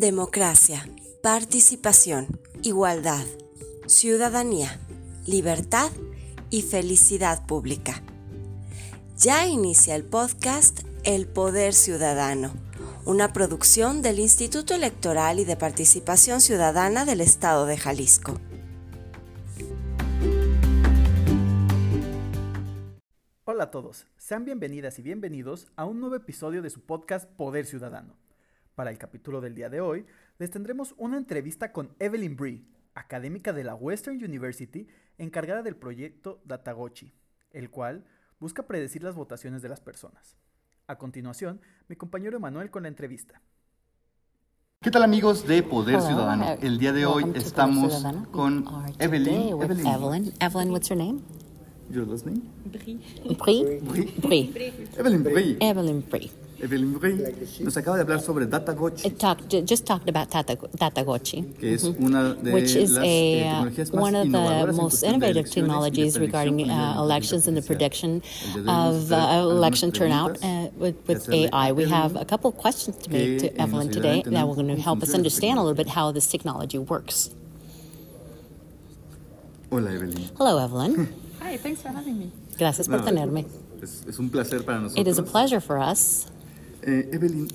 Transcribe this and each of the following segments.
Democracia, participación, igualdad, ciudadanía, libertad y felicidad pública. Ya inicia el podcast El Poder Ciudadano, una producción del Instituto Electoral y de Participación Ciudadana del Estado de Jalisco. Hola a todos, sean bienvenidas y bienvenidos a un nuevo episodio de su podcast Poder Ciudadano. Para el capítulo del día de hoy, les tendremos una entrevista con Evelyn Bree, académica de la Western University encargada del proyecto Datagochi, el cual busca predecir las votaciones de las personas. A continuación, mi compañero Emanuel con la entrevista. ¿Qué tal amigos de Poder Ciudadano? El día de hoy estamos con Evelyn. Evelyn. Evelyn. Evelyn, what's your name? Your last name? Brie. Brie. Brie. Evelyn Brie. Evelyn Brie. Evelyn Brie nos acaba de hablar sobre Datagochi, It talked, just talked about Tata, Datagochi. que es una de which is las eh, a, uh, tecnologías más one of the most innovative elecciones y de technologies regarding uh, elections and the prediction El día de hoy of vamos a hacer uh, election turnout uh, with, with AI. We have a couple of questions to make to Evelyn today entender that will going to help us understand a little bit how this technology works. Hola Evelyn. Hello, Evelyn. Hi, thanks for having me. Gracias por tenerme. Es, es un placer para nosotros. It is a pleasure for us. Eh, Evelyn,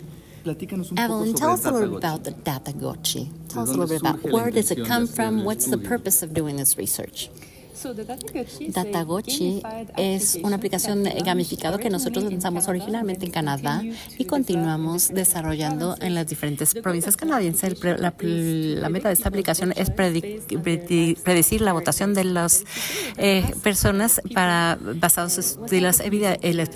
platícanos un Evelyn, poco tell us a little bit about the Datagochi. Tell us a little bit about where does it come from? What's the purpose of doing this research? Datagochi, es una aplicación gamificado que nosotros lanzamos originalmente en Canadá y continuamos desarrollando en las diferentes provincias canadienses. La, la meta de esta aplicación es predecir la votación de las eh, personas para basados en vida. Eh, Les,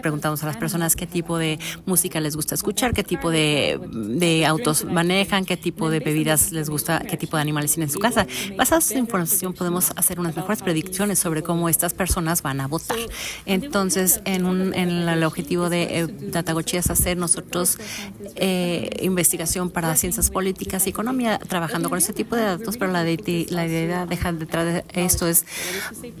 preguntamos a las personas qué tipo de música les gusta escuchar, qué tipo de, de autos manejan, qué tipo de bebidas les gusta, qué tipo de animales tienen en su casa. Basados en información podemos hacer unas mejores predicciones sobre cómo estas personas van a votar. Entonces, en, un, en el, objetivo de eh, Datagochi es hacer nosotros eh, investigación para ciencias políticas y economía, trabajando con ese tipo de datos, pero la, de- la idea deja detrás de esto es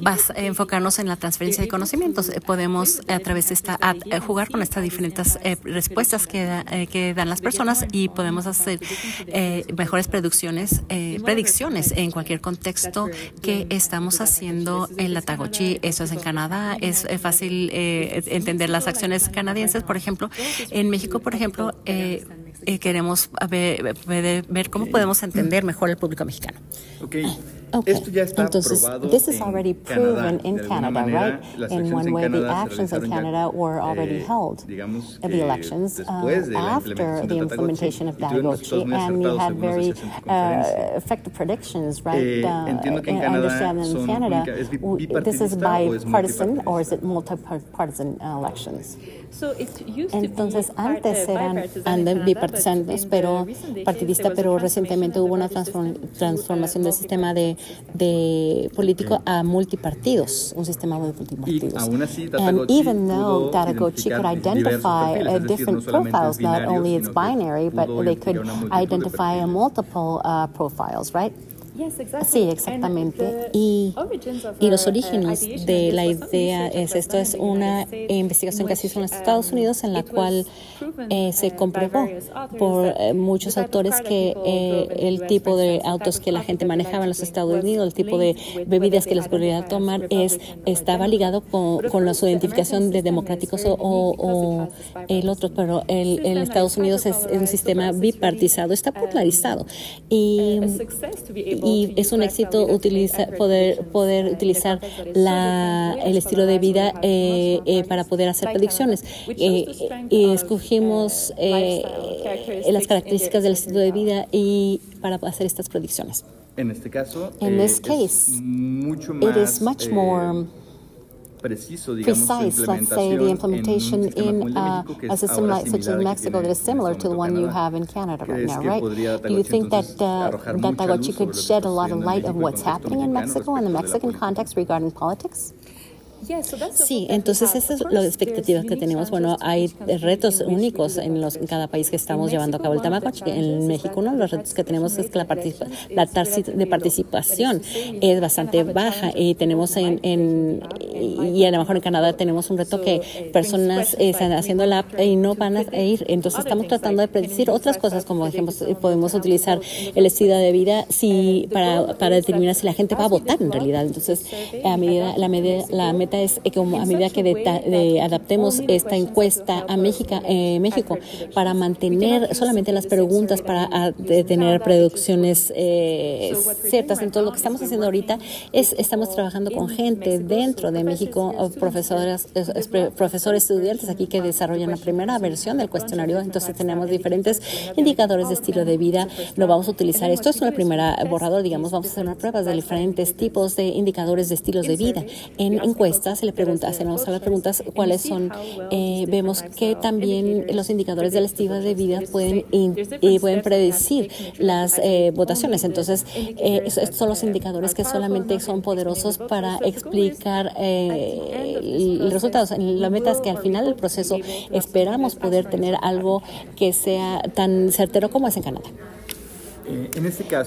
vas a enfocarnos en la transferencia de conocimientos. Eh, Podemos a través de esta a- eh, jugar con estas diferentes eh, respuestas que, da- eh, que dan las personas y podemos hacer eh, mejores predicciones, eh, predicciones en cualquier contexto que estamos haciendo en la Tagochi. Eso es en Canadá. Es eh, fácil eh, entender las acciones canadienses, por ejemplo. En México, por ejemplo, eh, eh, queremos ver, ver- cómo podemos entender mejor el público mexicano. Okay. Entonces, this is already proven in Canada, right? In one way, the actions in Canada were already held, the elections, uh, after the implementation of Dagochi, and we had very uh, effective predictions, right? Uh, I understand in Canada, this is bipartisan or is it multipartisan elections? So it used Entonces, antes eran bipartisanos, pero partidista, pero recientemente hubo una transformación del sistema de de político a multipartidos, un sistema de multipartidos. aún así, and Datagochi even though pudo Datagochi could identificar identify diversos perfiles, uh, es decir, different no solamente es profiles, not binario, only it's sino que binary, but pudo they could identificar una multitud de identify perfiles. multiple uh, profiles, right? Sí, exactamente. the Y, y los uh, orígenes de la idea es esto es una investigación in que se hizo en los which, Estados Unidos en la cual eh, se uh, comprobó por eh, muchos autores que eh, el tipo de autos que la gente manejaba en los Estados Unidos, el tipo de bebidas que les as tomar es estaba ligado con, la su identificación de democráticos o, el otro, pero el, that Estados Unidos es, un sistema bipartizado, está um, polarizado. Y, y es un éxito utiliza, poder, poder uh, utilizar la, el estilo de vida eh, eh, para poder hacer predicciones. Eh, y escogimos uh, eh, las características del estilo de vida y para hacer estas predicciones. En este caso, eh, this case, mucho It is más much eh, more preciso, digamos, precise, let's say, the implementación implementation en un sistema in como el de uh, a es system like, such as Mexico that is en similar este to the one you Canadá. have in Canada right ¿Crees now, right? Do you think that uh, that luz could shed a lot of light of en what's happening in Mexico and the Mexican context regarding politics? Yeah, so that's the Sí, hope that we entonces have. esas son las expectativas que unique tenemos. Bueno, hay each country retos únicos en los, en cada país que estamos llevando a cabo el Tamagotchi. En México uno de los retos que tenemos es que la, participa- la tasa de participación es bastante baja y tenemos en, en- y a lo mejor en Canadá tenemos un reto que personas eh, están haciendo la app y no van a ir. Entonces estamos tratando de predecir otras cosas, como ejemplo, podemos utilizar el estilo de vida si para, para determinar si la gente va a votar en realidad. Entonces, a medida, la, medida, la meta es como a medida que de, de adaptemos esta encuesta a México, eh, México para mantener solamente las preguntas para a, de tener producciones eh, ciertas. Entonces, lo que estamos haciendo ahorita es estamos trabajando con gente dentro de México, profesoras, profesores, estudiantes aquí que desarrollan la primera versión del cuestionario. Entonces, tenemos diferentes indicadores de estilo de vida. Lo vamos a utilizar. Esto es una primera borrador, digamos, vamos a hacer una pruebas de diferentes tipos de indicadores de estilos de vida. En encuestas se le pregunta, hacemos a las preguntas cuáles son, eh, vemos que también los indicadores del estilo de vida pueden, y pueden predecir las eh, votaciones. Entonces, eh, estos son los indicadores que solamente son poderosos para explicar eh, los. La meta es que al final del proceso esperamos poder tener algo que sea tan certero como es en Canadá. Eh, en este caso,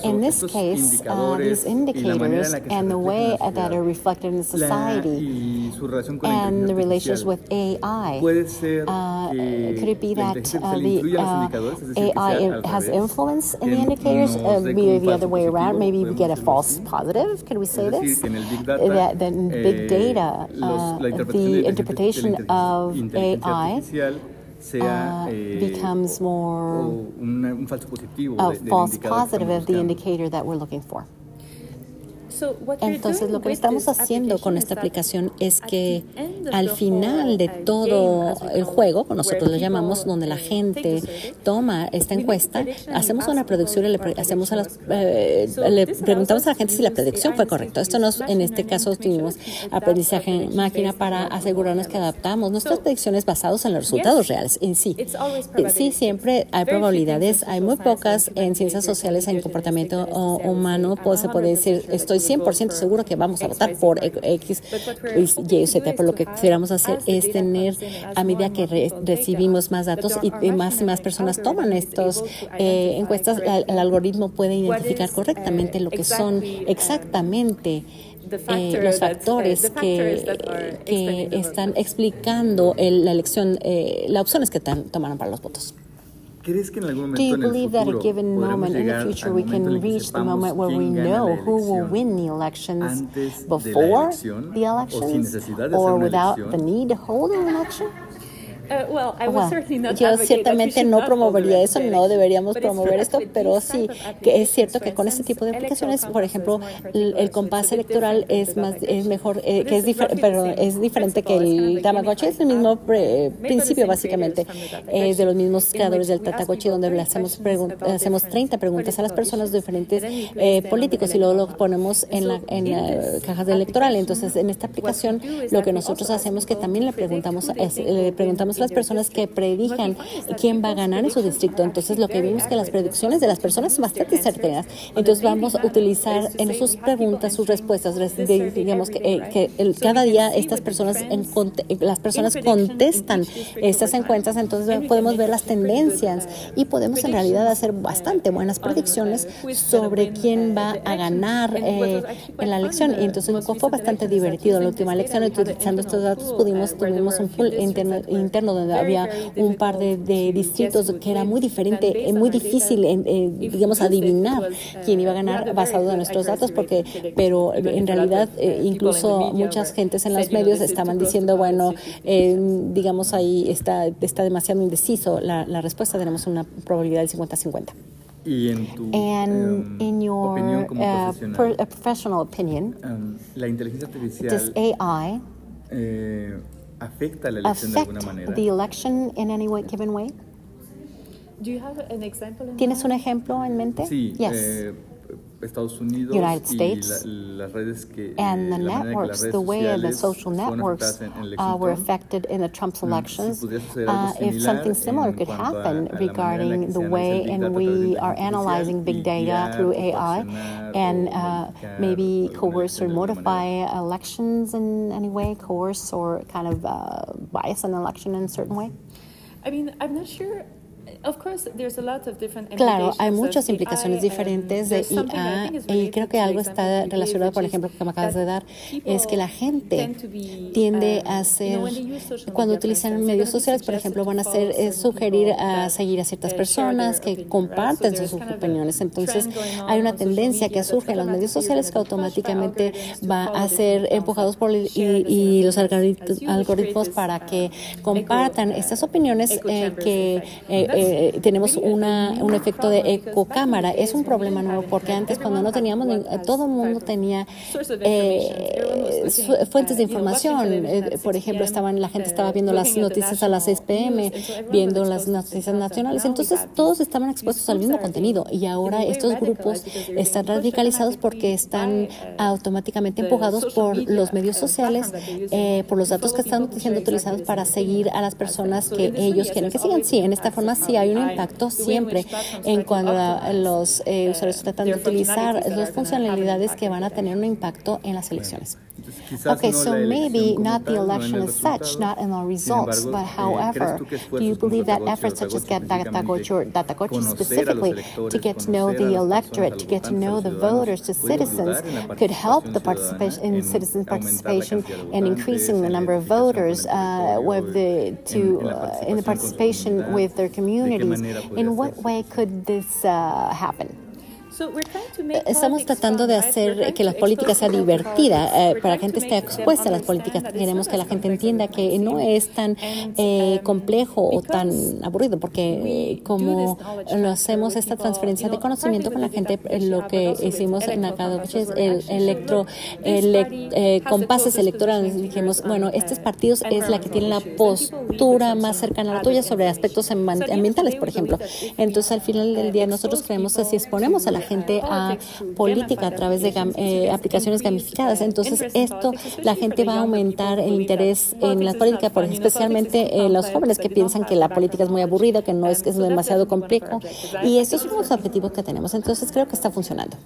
in this estos case, uh, these indicadores indicators and the way that are reflected in la, society y su relación con and the la relations with AI, puede ser uh, que could it be la that inteligencia uh, artificial the influye a los indicadores, es decir, que AI sea al has revés, influence in que the indicators, nos uh, dé be como un the other falso way around? positivo, Maybe we podemos get a decirlo false así. positive. Can we say Es decir, this? que en el Big Data, That, that in big eh, data, los- uh, la interpretación de the la interpretation inteligencia- of inteligencia AI artificial sea uh, eh, becomes more o un, un falso positivo a de- false positive of the indicator that we're looking for. So what you're Entonces, doing lo que with estamos this haciendo con application esta is that aplicación es at que the end of al final de todo el juego, nosotros lo llamamos, donde la take gente toma esta encuesta, hacemos una people predicción y le hacemos a las, eh, le preguntamos a la gente si la predicción fue correcta. Esto no es, machine en este caso tuvimos aprendizaje en máquina para asegurarnos que adaptamos nuestras predicciones basadas en los resultados reales en sí. Sí, siempre hay probabilidades, hay muy pocas en ciencias sociales, en comportamiento usually o- necessarily humano, pues se "I'm puede 100% decir, estoy we would vote 100% seguro que vamos a votar por party." X, Y, Z, pero lo que quisiéramos hacer es tener, a medida que re- recibimos más datos y más y más personas toman to eh, encuestas, el, el algoritmo puede identificar is, correctamente lo que son um, exactamente eh, los factores que, que están explicando el- la elección, eh, las opciones que tomaron para los votos. ¿Crees que en algún Do momento you en el believe that futuro a given podremos moment in the llegar future al we momento en can el que reach the sepamos moment where we quién gana know la who will elección win the elections antes de la before elección, the o sin elections necesidad de hacer or una without elección? the need to hold an election? Uh, yo ciertamente no promovería eso, no deberíamos promover esto, pero sí que es cierto que con este tipo de aplicaciones, por ejemplo, el, compás electoral es más es mejor, eh, que es the pero es diferente que el Tamagotchi, es el mismo principio básicamente, the eh, de los mismos creadores del people donde le 30 hacemos, hacemos different 30 preguntas a las personas de diferentes eh, políticos y luego lo ponemos en, la, en this cajas de electoral. Entonces, en esta aplicación, lo que nosotros hacemos que también le preguntamos, es- le preguntamos a win las personas que predijan quién va a ganar en su distrito. Entonces, lo que vimos que las predicciones de las personas son bastante certeras. Entonces, vamos utilizar en sus preguntas, sus respuestas, digamos que, eh, que el- cada día estas personas, en las personas contestan estas encuestas, entonces podemos ver las tendencias y podemos en realidad hacer bastante buenas predicciones sobre quién va a ganar eh, en la elección. Y entonces fue bastante divertido. La última elección, utilizando estos datos, pudimos tuvimos un pool interno, interno donde había un par de, de distritos que era muy diferente, muy difícil, en- eh, digamos, adivinar quién iba a ganar basado en nuestros datos, porque, pero en realidad eh, incluso muchas gentes en los medios estaban diciendo, bueno, eh, digamos ahí está, está demasiado indeciso la, la respuesta, tenemos una probabilidad del 50-50. Y en tu And em, in your opinión como uh, profesional, per- uh, professional opinion, em, la inteligencia does artificial AI eh, afecta la elección de alguna affect manera. the election in any way, given way? Do you have an example in ¿Tienes mind? un ejemplo en mente? Sí, Yes. eh, Estados Unidos United y States la- las redes que and eh, the la manera en que las networks, redes the way the sociales social fueron networks afectadas en- en la uh, elección were Trump. affected in the Trump's Mm, elections. si pudiera suceder algo Uh, if similar something similar en could cuanto a- happen a la manera en la regarding que the se analiza way el Big in Data a we través de are inteligencia analyzing artificial big y data guiar through o AI coaccionar and o uh, modificar maybe alguna coerce or elección de alguna modify manera. elections in any way, coerce or kind of uh, bias an election in a certain way? I mean, I'm not sure Claro, hay muchas implicaciones diferentes de IA y creo que algo está relacionado, por ejemplo, que me acabas de dar, es que la gente tiende a hacer, cuando utilizan medios sociales, por ejemplo, van a hacer, es sugerir a seguir a ciertas personas que comparten sus opiniones. Entonces, hay una tendencia que surge en los medios sociales que automáticamente va a ser empujados por y, los algoritmos para que compartan estas opiniones eh, que eh, eh, tenemos una, un efecto de ecocámara. Es un problema nuevo porque antes cuando no teníamos, todo el mundo tenía fuentes de información. por ejemplo, estaban la gente estaba viendo las noticias a las 6 pm, viendo las noticias nacionales. Entonces todos estaban expuestos al mismo contenido y ahora estos grupos están radicalizados porque están automáticamente empujados por los medios sociales, por los datos que están siendo utilizados para seguir a las personas que ellos quieren que sigan. Sí, en esta forma sí hay un impacto siempre en cuando los eh, usuarios tratan de utilizar las funcionalidades que van a tener un impacto en las elecciones. Okay, so maybe not the election as such, not in the results, but eh, however, do you believe that efforts such as Get Datagochi or Datagochi specifically to get to know the electorate, to get to know the voters, the citizens, could help the participation in citizen participation and increasing the number of voters uh, with the to uh, in the participation with their communities? In what way could this uh, happen? Estamos tratando de hacer que la política sea divertida, eh, para que la gente esté expuesta a las políticas. Queremos que la gente entienda que no es tan eh, complejo o tan aburrido, porque eh, como lo hacemos esta transferencia de conocimiento con la gente, lo que hicimos en Acadoche es el electro, compases electorales. Dijimos, bueno, estos partidos es la que tiene la postura más cercana a la tuya sobre aspectos ambientales, por ejemplo. Entonces, al final del día, nosotros creemos que si exponemos a la gente a política a través de eh, aplicaciones gamificadas. Entonces, esto, la gente va a aumentar el interés en la política, por, especialmente los jóvenes que piensan que la política es muy aburrida, que no es que es demasiado complejo. Y estos son los objetivos que tenemos. Entonces, creo que está funcionando.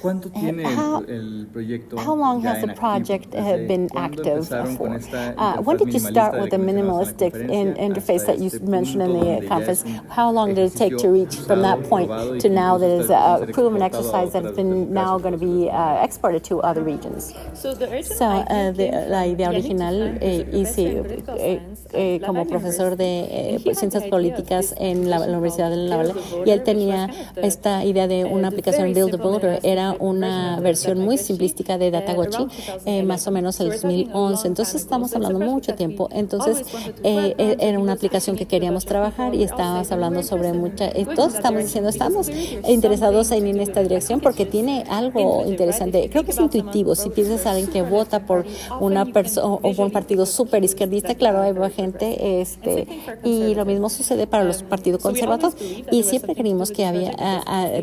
¿Cuánto uh, tiene how, el, proyecto? How long has the project uh, been active for? Uh, when did you start with the minimalistic in, interface that you mentioned in the conference? How long did it take to reach from that point to now that is a proven exercise that has been now going to be uh, exported to other regions? So, uh, the, la idea original eh, hice eh, eh, como profesor de eh, ciencias políticas en la, la Universidad de La Valle y él tenía esta idea de una aplicación Build a Builder. Era una versión muy simplística de Datagochi, eh, más o menos el 2011. Entonces estamos hablando mucho tiempo. Entonces eh, eh, era una aplicación que queríamos trabajar y estábamos hablando sobre mucha. todos estamos diciendo estamos interesados en ir en esta dirección porque tiene algo interesante. Creo que es intuitivo. Si piensas a alguien que vota por una persona o por un partido súper izquierdista, claro, hay gente este y lo mismo sucede para los partidos conservadores y siempre creímos que había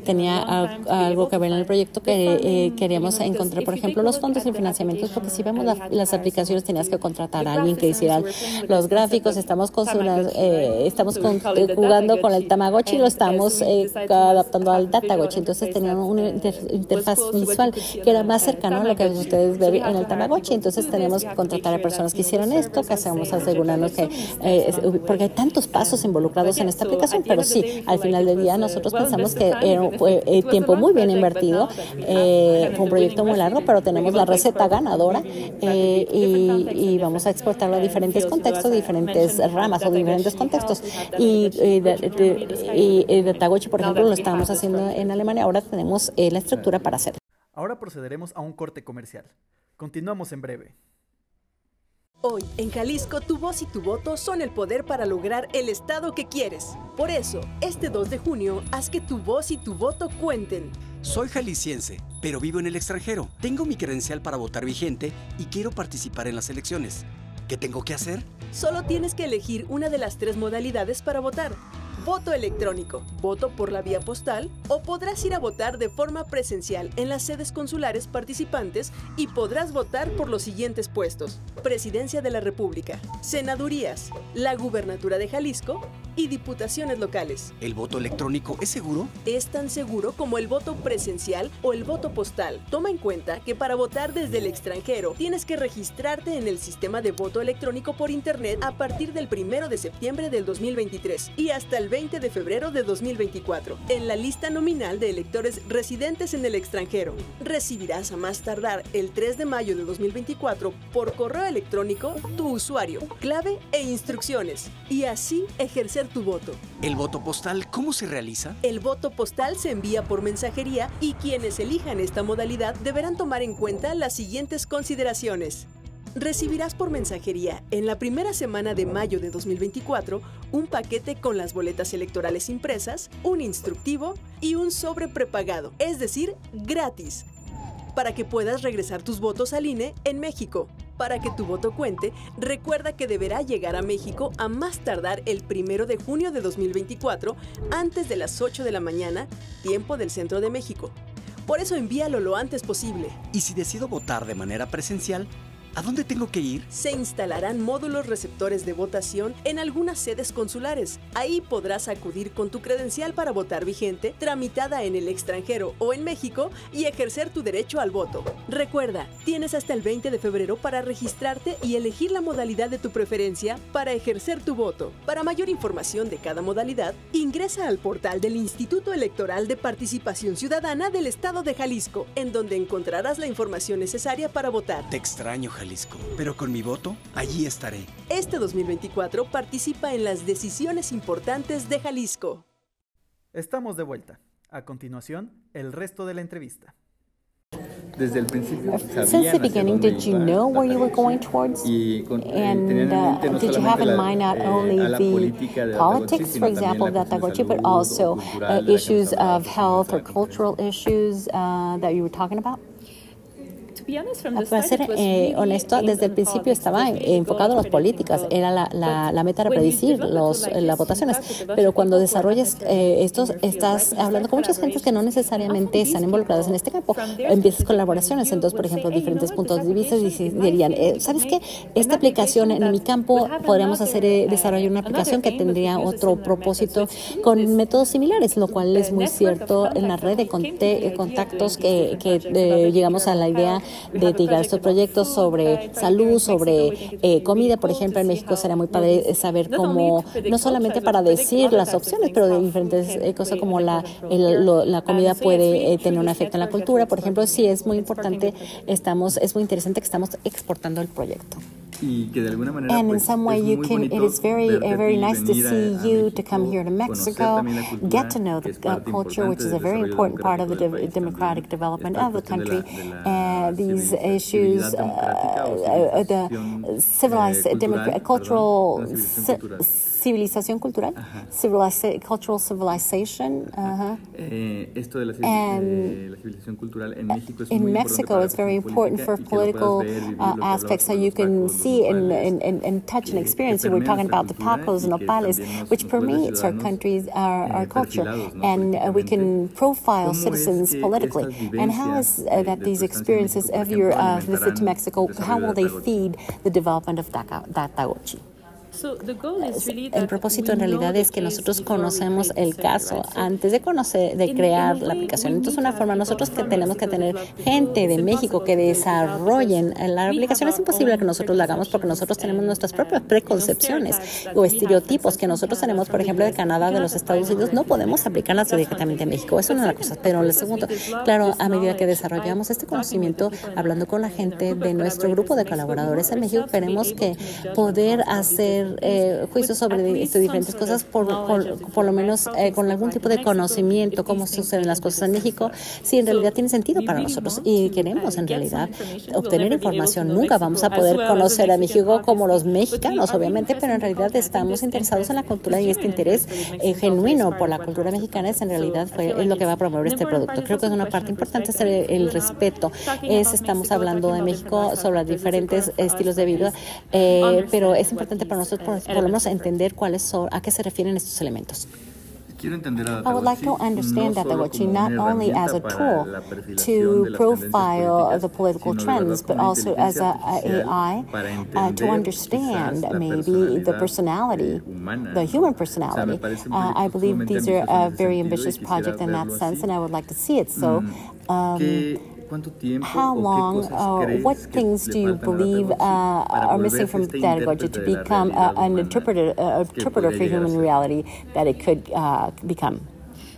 tenía algo que ver en el proyecto que eh, queríamos encontrar, por ejemplo, los fondos y financiamientos, porque si vemos las aplicaciones tenías que contratar a alguien que hiciera los gráficos, estamos, con, eh, estamos jugando con el Tamagotchi y lo estamos eh, adaptando al Datagochi, entonces teníamos una interfaz visual que era más cercano a lo que ustedes ven en el Tamagotchi, entonces tenemos que contratar a personas que hicieran esto, que hacemos asegurarnos que, porque hay tantos pasos involucrados en esta aplicación, pero sí, al final del día nosotros pensamos que era, fue tiempo muy bien invertido eh, fue un proyecto muy largo, pero tenemos la receta ganadora eh, y, vamos a exportarlo a diferentes contextos, diferentes ramas o diferentes contextos. Y, de, de, Tagochi, por ejemplo, lo estábamos haciendo en Alemania, ahora tenemos eh, la estructura para hacerlo. Ahora procederemos a un corte comercial. Continuamos en breve. Hoy, en Jalisco, tu voz y tu voto son el poder para lograr el Estado que quieres. Por eso, este 2 de junio, haz que tu voz y tu voto cuenten. Soy jalisciense, pero vivo en el extranjero. Tengo mi credencial para votar vigente y quiero participar en las elecciones. ¿Qué tengo que hacer? Solo tienes que elegir una de las tres modalidades para votar. Voto electrónico, voto por la vía postal o podrás ir a votar de forma presencial en las sedes consulares participantes y podrás votar por los siguientes puestos. Presidencia de la República, Senadurías, la Gubernatura de Jalisco y diputaciones locales. ¿El voto electrónico es seguro? Es tan seguro como el voto presencial o el voto postal. Toma en cuenta que para votar desde el extranjero tienes que registrarte en el sistema de voto electrónico por Internet a partir del 1 de septiembre del 2023 y hasta el 20 de febrero de 2024 en la lista nominal de electores residentes en el extranjero. Recibirás a más tardar el 3 de mayo de 2024 por correo electrónico tu usuario, clave e instrucciones y así ejercer tu voto. ¿El voto postal cómo se realiza? El voto postal se envía por mensajería y quienes elijan esta modalidad deberán tomar en cuenta las siguientes consideraciones. Recibirás por mensajería en la primera semana de mayo de 2024 un paquete con las boletas electorales impresas, un instructivo y un sobre prepagado, es decir, gratis, para que puedas regresar tus votos al INE en México. Para que tu voto cuente, recuerda que deberá llegar a México a más tardar el 1 de junio de 2024 antes de las 8 de la mañana, tiempo del centro de México. Por eso envíalo lo antes posible. Y si decido votar de manera presencial, ¿A dónde tengo que ir? Se instalarán módulos receptores de votación en algunas sedes consulares. Ahí podrás acudir con tu credencial para votar vigente, tramitada en el extranjero o en México, y ejercer tu derecho al voto. Recuerda, tienes hasta el 20 de febrero para registrarte y elegir la modalidad de tu preferencia para ejercer tu voto. Para mayor información de cada modalidad, ingresa al portal del Instituto Electoral de Participación Ciudadana del Estado de Jalisco, en donde encontrarás la información necesaria para votar. Te extraño, Jalisco. Pero con mi voto, allí estaré. Este 2024 participa en las decisiones importantes de Jalisco. Estamos de vuelta. A continuación, el resto de la entrevista. Desde el principio, Since the beginning, did you know where you were going towards? And uh, did you have in mind not only the politics, for example, of Gatagochi, but also uh, issues of health or cultural issues uh, that you were talking about? Para ser eh, honesto, desde el principio estaba enfocado en las políticas, era la, la, la meta era predecir los, las votaciones, pero cuando desarrollas eh, esto, estás hablando con muchas gentes que no necesariamente están involucradas en este campo, empiezas colaboraciones, entonces, por ejemplo, diferentes puntos de vista dirían, eh, ¿sabes qué? Esta aplicación en mi campo podríamos hacer, desarrollar una aplicación que tendría otro propósito con métodos similares, lo cual es muy cierto en la red de contactos que, que llegamos a la idea de llegar estos proyectos sobre salud, sobre eh, comida, por ejemplo, en México será muy padre saber cómo, no solamente para decir las opciones, pero de diferentes eh, cosas como la, la comida puede eh, tener un efecto en la cultura, por ejemplo, sí es muy importante, estamos, es muy interesante que estamos exportando el proyecto. Y que de alguna manera and in some way you can it is very uh, very nice to see you to come here to Mexico get to know the uh, culture which is a very important part of the de democratic development of the country uh, these issues uh, uh, the civilized cultural civilización cultural, civiliza cultural civilization. Uh-huh. Eh, esto de la, eh, la, civilización cultural en México es in Mexico, it's very important for political uh, aspects, so you can see and, and, and, touch and experience. So we're talking about the tacos and opales, which permeates our countries, our, our culture, and uh, we can profile citizens politically. And how is uh, that these experiences of your uh, visit to Mexico, how will they feed the development of Datagochi? El propósito en realidad es que nosotros conocemos el caso. Antes de conocer, de crear la aplicación. Entonces, una forma nosotros que tenemos que tener gente de México que desarrollen la aplicación es imposible que nosotros la hagamos porque nosotros tenemos nuestras propias preconcepciones o estereotipos que nosotros tenemos, por ejemplo, de Canadá, de los Estados Unidos, no podemos aplicarlas directamente en México. Eso es una de las cosas. Pero el segundo, claro, a medida que desarrollamos este conocimiento, hablando con la gente de nuestro grupo de colaboradores en México, queremos que poder hacer eh, juicios sobre diferentes cosas, por, por, lo menos eh, con algún tipo de conocimiento, cómo suceden las cosas en México, si en realidad tiene sentido para nosotros y queremos en realidad obtener información. Nunca vamos a poder conocer a México como los mexicanos, obviamente, pero en realidad estamos interesados en la cultura y este interés eh, genuino por la cultura mexicana es en realidad fue, es lo que va a promover este producto. Creo que es una parte importante es el, respeto. Es, estamos hablando de México sobre diferentes estilos de vida, pero es importante para nosotros por, lo menos entender cuáles son, a qué se refieren estos elementos. I would like to understand Datagochi not only as a tool to profile the political trends, but also as a, a AI uh, to understand maybe the personality, the human personality. Uh, I believe these are a very ambitious project in that sense, and I would like to see it. So. Um, how long, uh, what things do you believe uh, are missing from Pedagogy to become uh, an interpreter, uh, interpreter for human reality that it could uh, become?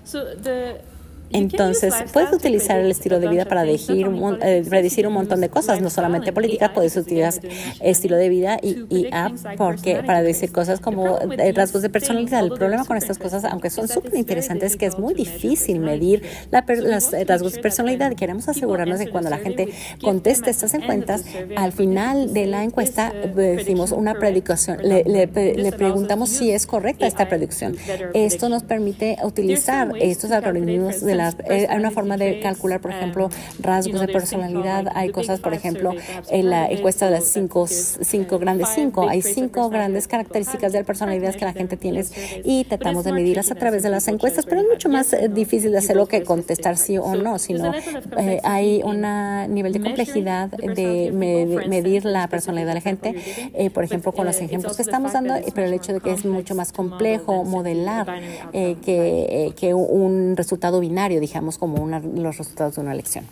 So the Entonces, puedes utilizar el estilo de vida para decir, eh, predecir un montón de cosas, no solamente políticas, puedes utilizar estilo de vida y, app porque, para decir cosas como eh, rasgos de personalidad. El problema con estas cosas, aunque son súper interesantes, es que es muy difícil medir la los rasgos de personalidad. Queremos asegurarnos de que cuando la gente conteste estas encuestas, al final de la encuesta decimos una predicción, le, le preguntamos si es correcta esta predicción. Esto nos permite utilizar estos algoritmos de eh, hay una forma de calcular, por ejemplo, rasgos de personalidad. Hay cosas, por ejemplo, en la encuesta de las cinco, cinco grandes cinco, hay cinco grandes características de la personalidad que la gente tiene y tratamos de medirlas a través de las encuestas, pero es mucho más eh, difícil de hacerlo que contestar sí o no, sino eh, hay un nivel de complejidad de medir la personalidad de la gente, por ejemplo, con los ejemplos que estamos dando, pero el hecho de que es mucho más complejo modelar que, que un resultado binario digamos, como una, los resultados de una elección.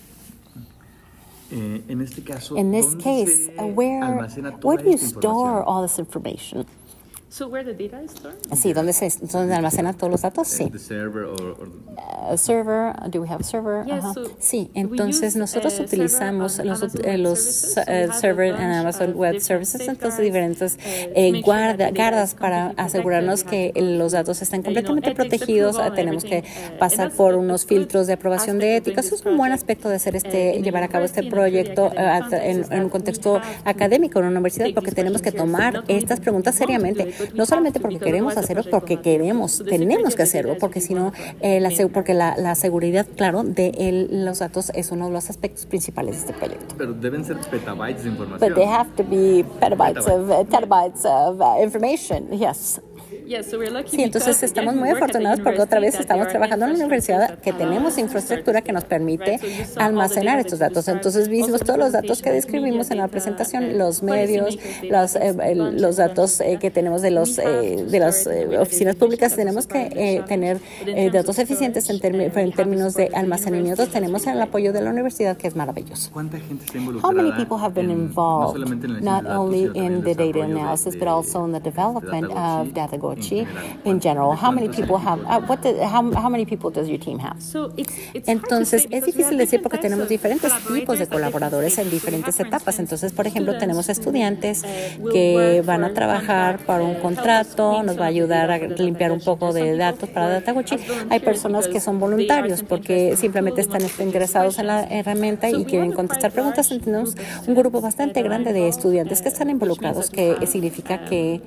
Eh, en este caso, In this case, where, where do you store all this information? So where the data is stored? Sí, ¿dónde se dónde almacenan todos los datos? Sí. The server or, or... Uh, server, do we have server? Yeah, uh -huh. so sí, entonces nosotros utilizamos los, eh, los uh, server en Amazon Web Services, entonces diferentes eh, guarda, guardas para asegurarnos que los datos están completamente protegidos. Tenemos que pasar por unos filtros de aprobación de ética. Eso es un buen aspecto de hacer este, llevar a cabo este proyecto en, en un contexto académico en una universidad, porque tenemos que tomar estas preguntas seriamente no solamente porque queremos hacerlo, porque queremos, tenemos que hacerlo, porque si no, eh, la, porque la, la, seguridad, claro, de el, los datos es uno de los aspectos principales de este proyecto. Pero deben ser petabytes de información. But they have to be petabytes, petabytes. of, uh, terabytes of uh, information, yes. Sí, entonces estamos muy afortunados porque otra vez estamos trabajando en una universidad que tenemos infraestructura que nos permite almacenar estos datos. Entonces vimos todos los datos que describimos en la presentación, los medios, los, eh, los datos eh, que tenemos de los eh, de las oficinas públicas. Tenemos que tener datos eficientes en, en, términos de almacenamiento. Tenemos el apoyo de la universidad que es maravilloso. ¿Cuánta gente está involucrada? How many people have been involved, not only in the data analysis, but also in the development of Datago in general? How many people have, uh, what the, how, how many people does your team have? Entonces, es difícil decir porque tenemos diferentes tipos de colaboradores en diferentes etapas. Entonces, por ejemplo, tenemos estudiantes que van a trabajar para un contrato, nos va a ayudar a limpiar un poco de datos para Dataguchi. Hay personas que son voluntarios porque simplemente están interesados en la herramienta y quieren contestar preguntas. Tenemos un grupo bastante grande de estudiantes que están involucrados, que significa que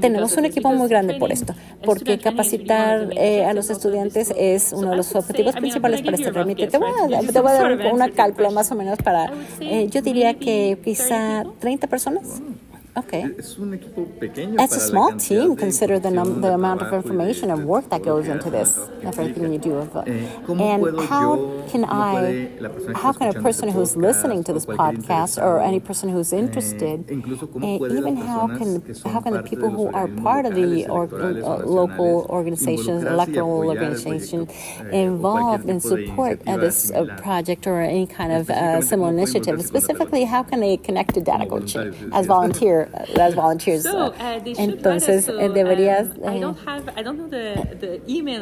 tenemos un equipo muy grande por esto, porque capacitar eh, a los estudiantes es uno de los objetivos principales para este remite. Te voy a, te voy a dar una cálculo más o menos para, eh, yo diría que quizá 30 personas. Okay. Es un equipo pequeño It's a small team. Consider the, num- the amount of information and work that goes into this. Everything you do. Eh, and how can I? How can a person who's listening to this podcast, or any person who's interested, uh, even how can how can the people who are part of the or, uh, local organizations, electoral organization, involved and support uh, this uh, project or any kind of uh, similar initiative? Specifically, how can they connect to Data as volunteers? Las volunteers. Uh, entonces, eh, deberías... Eh,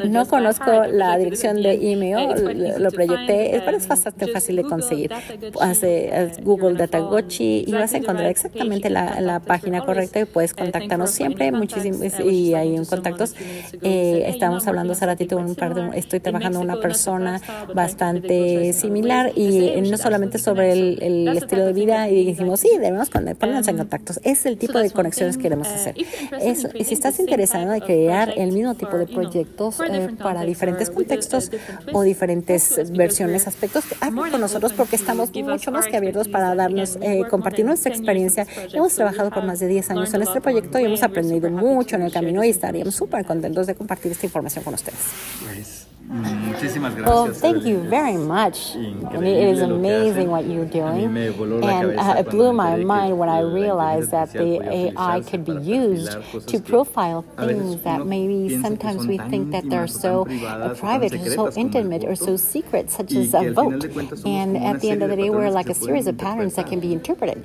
no conozco la dirección de email, lo proyecté, pero es bastante fácil de conseguir. Hace Google Datagochi y vas a encontrar exactamente la, la página correcta y puedes contactarnos siempre. Muchísimos y hay un contactos. Eh, estamos hablando hace ratito un par de, estoy trabajando una persona bastante similar y no solamente sobre el, el estilo de vida y dijimos sí debemos ponernos en contactos es el tipo de conexiones que queremos hacer. si estás interesado en crear el mismo tipo de proyectos para diferentes contextos o diferentes versiones, aspectos, habla con nosotros porque estamos mucho más que abiertos para darnos, compartir nuestra experiencia. Hemos trabajado por más de 10 años en este proyecto y hemos aprendido mucho en el camino y estaríamos súper contentos de compartir esta información con ustedes. Pues, muchísimas gracias. Well, thank you very much. it is amazing what you're doing. And uh, it blew my mind when I realized that the AI could be used to profile things that maybe sometimes we think that they're so private or so intimate or so secret, such as a vote. And at the end of the day, we're like a series of patterns that can be interpreted.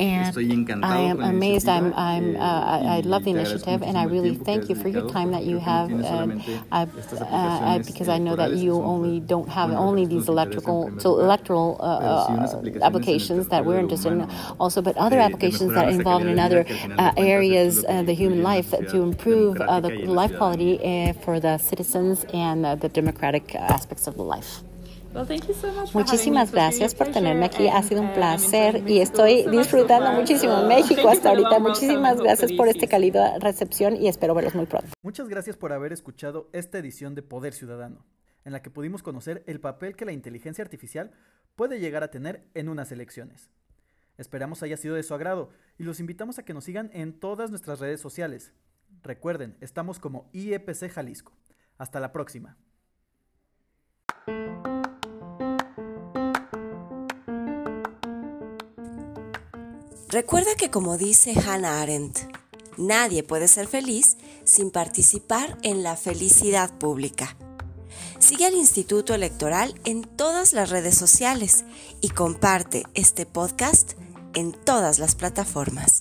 Eh, and I am amazed. I'm, I'm, uh, I love the initiative, and I really thank you for your time that you have. Uh, uh, uh, because I know that you only don't have only these electrical, so electoral uh, uh, applications that we're interested in, also, but other applications that involve in other areas of the human life to improve the life quality for the citizens and the democratic aspects of the life. Muchísimas gracias por tenerme aquí. Ha sido un placer y estoy disfrutando muchísimo México hasta ahorita. Muchísimas gracias por esta cálida recepción y espero verlos muy pronto. Muchas gracias por haber escuchado esta edición de Poder Ciudadano, en la que pudimos conocer el papel que la inteligencia artificial puede llegar a tener en unas elecciones. Esperamos haya sido de su agrado y los invitamos a que nos sigan en todas nuestras redes sociales. Recuerden, estamos como IEPC Jalisco. Hasta la próxima. Recuerda que como dice Hannah Arendt, nadie puede ser feliz sin participar en la felicidad pública. Sigue al Instituto Electoral en todas las redes sociales y comparte este podcast en todas las plataformas.